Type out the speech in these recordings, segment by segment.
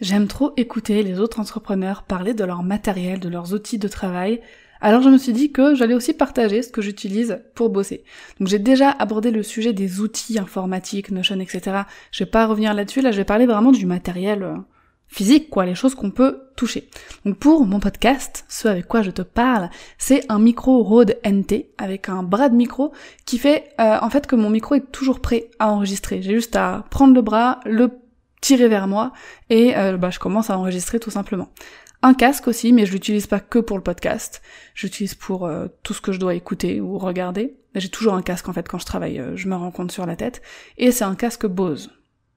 J'aime trop écouter les autres entrepreneurs parler de leur matériel, de leurs outils de travail. Alors je me suis dit que j'allais aussi partager ce que j'utilise pour bosser. Donc j'ai déjà abordé le sujet des outils informatiques, Notion, etc. Je vais pas revenir là-dessus, là je vais parler vraiment du matériel euh, physique, quoi, les choses qu'on peut toucher. Donc pour mon podcast, ce avec quoi je te parle, c'est un micro Rode NT avec un bras de micro qui fait euh, en fait que mon micro est toujours prêt à enregistrer. J'ai juste à prendre le bras, le tirer vers moi et euh, bah, je commence à enregistrer tout simplement. Un casque aussi, mais je l'utilise pas que pour le podcast. J'utilise pour euh, tout ce que je dois écouter ou regarder. J'ai toujours un casque en fait quand je travaille, euh, je me rends compte sur la tête. Et c'est un casque Bose.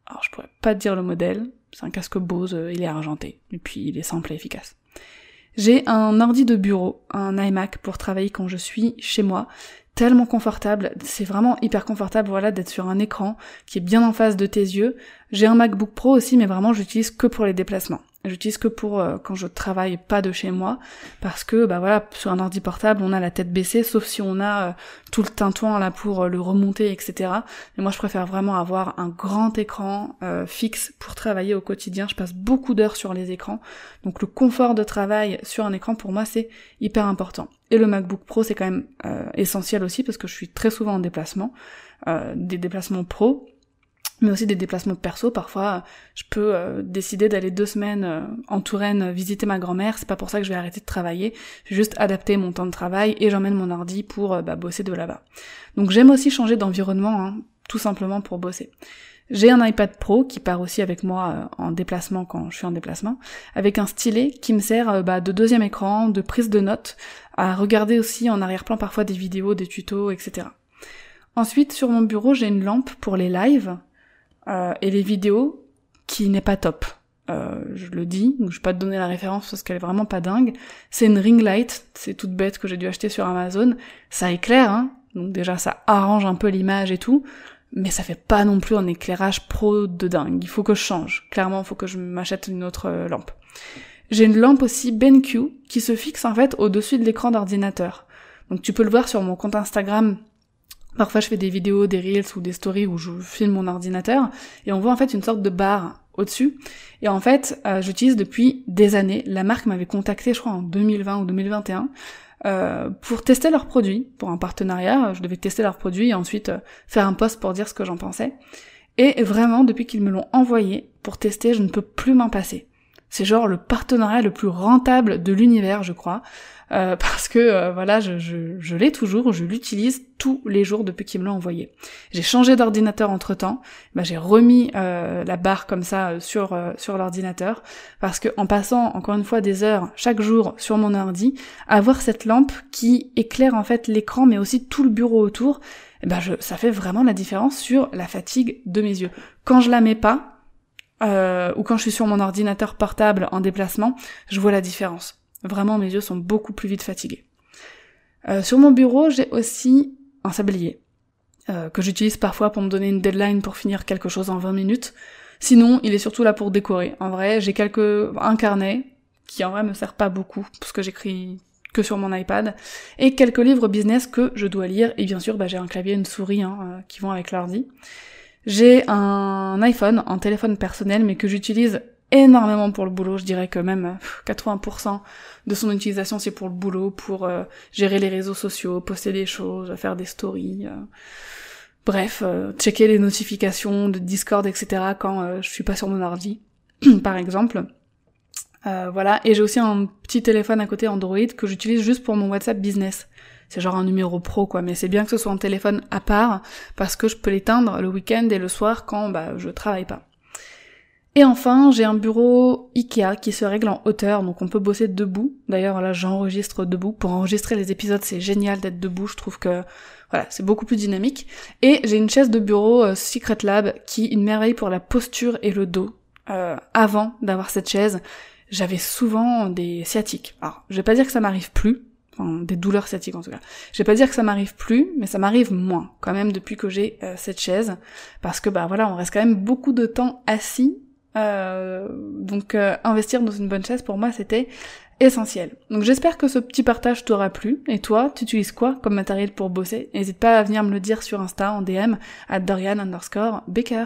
Alors je pourrais pas te dire le modèle, c'est un casque Bose, il est argenté, et puis il est simple et efficace. J'ai un ordi de bureau, un iMac pour travailler quand je suis chez moi tellement confortable. C'est vraiment hyper confortable, voilà, d'être sur un écran qui est bien en face de tes yeux. J'ai un MacBook Pro aussi, mais vraiment, j'utilise que pour les déplacements. J'utilise que pour euh, quand je travaille pas de chez moi, parce que bah voilà, sur un ordi portable, on a la tête baissée, sauf si on a euh, tout le tintouin là pour euh, le remonter, etc. Et moi, je préfère vraiment avoir un grand écran fixe pour travailler au quotidien. Je passe beaucoup d'heures sur les écrans, donc le confort de travail sur un écran pour moi c'est hyper important. Et le MacBook Pro c'est quand même essentiel aussi parce que je suis très souvent en déplacement, des déplacements pro mais aussi des déplacements perso. Parfois, je peux euh, décider d'aller deux semaines euh, en Touraine visiter ma grand-mère. C'est pas pour ça que je vais arrêter de travailler. Je vais juste adapter mon temps de travail et j'emmène mon ordi pour euh, bah, bosser de là-bas. Donc j'aime aussi changer d'environnement, hein, tout simplement pour bosser. J'ai un iPad Pro qui part aussi avec moi en déplacement quand je suis en déplacement, avec un stylet qui me sert bah, de deuxième écran, de prise de notes, à regarder aussi en arrière-plan parfois des vidéos, des tutos, etc. Ensuite, sur mon bureau, j'ai une lampe pour les lives, euh, et les vidéos qui n'est pas top. Euh, je le dis, je vais pas te donner la référence parce qu'elle est vraiment pas dingue. C'est une ring light, c'est toute bête que j'ai dû acheter sur Amazon. Ça éclaire, hein, donc déjà ça arrange un peu l'image et tout, mais ça fait pas non plus un éclairage pro de dingue. Il faut que je change. Clairement, il faut que je m'achète une autre euh, lampe. J'ai une lampe aussi BenQ qui se fixe en fait au-dessus de l'écran d'ordinateur. Donc tu peux le voir sur mon compte Instagram Parfois, je fais des vidéos, des reels ou des stories où je filme mon ordinateur et on voit en fait une sorte de barre au-dessus. Et en fait, euh, j'utilise depuis des années. La marque m'avait contacté, je crois, en 2020 ou 2021 euh, pour tester leurs produits, pour un partenariat. Je devais tester leurs produits et ensuite euh, faire un post pour dire ce que j'en pensais. Et vraiment, depuis qu'ils me l'ont envoyé pour tester, je ne peux plus m'en passer. C'est genre le partenariat le plus rentable de l'univers, je crois. Euh, parce que euh, voilà, je, l'ai toujours, je l'utilise tous les jours depuis qu'il me l'a envoyé. J'ai changé d'ordinateur entre temps, bah, j'ai remis euh, la barre comme ça sur sur l'ordinateur parce que en passant encore une fois des heures chaque jour sur mon ordi, avoir cette lampe qui éclaire en fait l'écran mais aussi tout le bureau autour, eh ben je, ça fait vraiment la différence sur la fatigue de mes yeux. Quand je la mets pas, ou quand je suis sur mon ordinateur portable en déplacement, je vois la différence. Vraiment, mes yeux sont beaucoup plus vite fatigués. Euh, sur mon bureau, j'ai aussi un sablier, euh, que j'utilise parfois pour me donner une deadline pour finir quelque chose en 20 minutes. Sinon, il est surtout là pour décorer. En vrai, j'ai quelques un carnet qui en vrai me sert pas beaucoup parce que j'écris que sur mon iPad et quelques livres business que je dois lire et bien sûr, bah, j'ai un clavier, et une souris hein, euh, qui vont avec l'ordi. J'ai un iPhone, un téléphone personnel, mais que j'utilise énormément pour le boulot. Je dirais que même 80% de son utilisation c'est pour le boulot, pour euh, gérer les réseaux sociaux, poster des choses, faire des stories. Euh. bref, euh, checker les notifications de Discord, etc. quand je suis pas sur mon ordi, par exemple. voilà, et j'ai aussi un petit téléphone à côté Android que j'utilise juste pour mon WhatsApp business. C'est genre un numéro pro quoi, mais c'est bien que ce soit un téléphone à part parce que je peux l'éteindre le week-end et le soir quand bah je travaille pas. Et enfin, j'ai un bureau Ikea qui se règle en hauteur, donc on peut bosser debout. D'ailleurs, là, j'enregistre debout. Pour enregistrer les épisodes, c'est génial d'être debout. Je trouve que, voilà, c'est beaucoup plus dynamique. Et j'ai une chaise de bureau euh, Secret Lab qui est une merveille pour la posture et le dos. euh, avant d'avoir cette chaise, j'avais souvent des sciatiques. Alors, je vais pas dire que ça m'arrive plus, enfin des douleurs sciatiques en tout cas. Je vais pas dire que ça m'arrive plus, mais ça m'arrive moins quand même depuis que j'ai euh, cette chaise, parce que bah voilà, on reste quand même beaucoup de temps assis. Euh, donc investir dans une bonne chaise pour moi c'était essentiel. Donc j'espère que ce petit partage t'aura plu. Et toi, tu utilises quoi comme matériel pour bosser? N'hésite pas à venir me le dire sur Insta en DM à Dorian underscore Baker.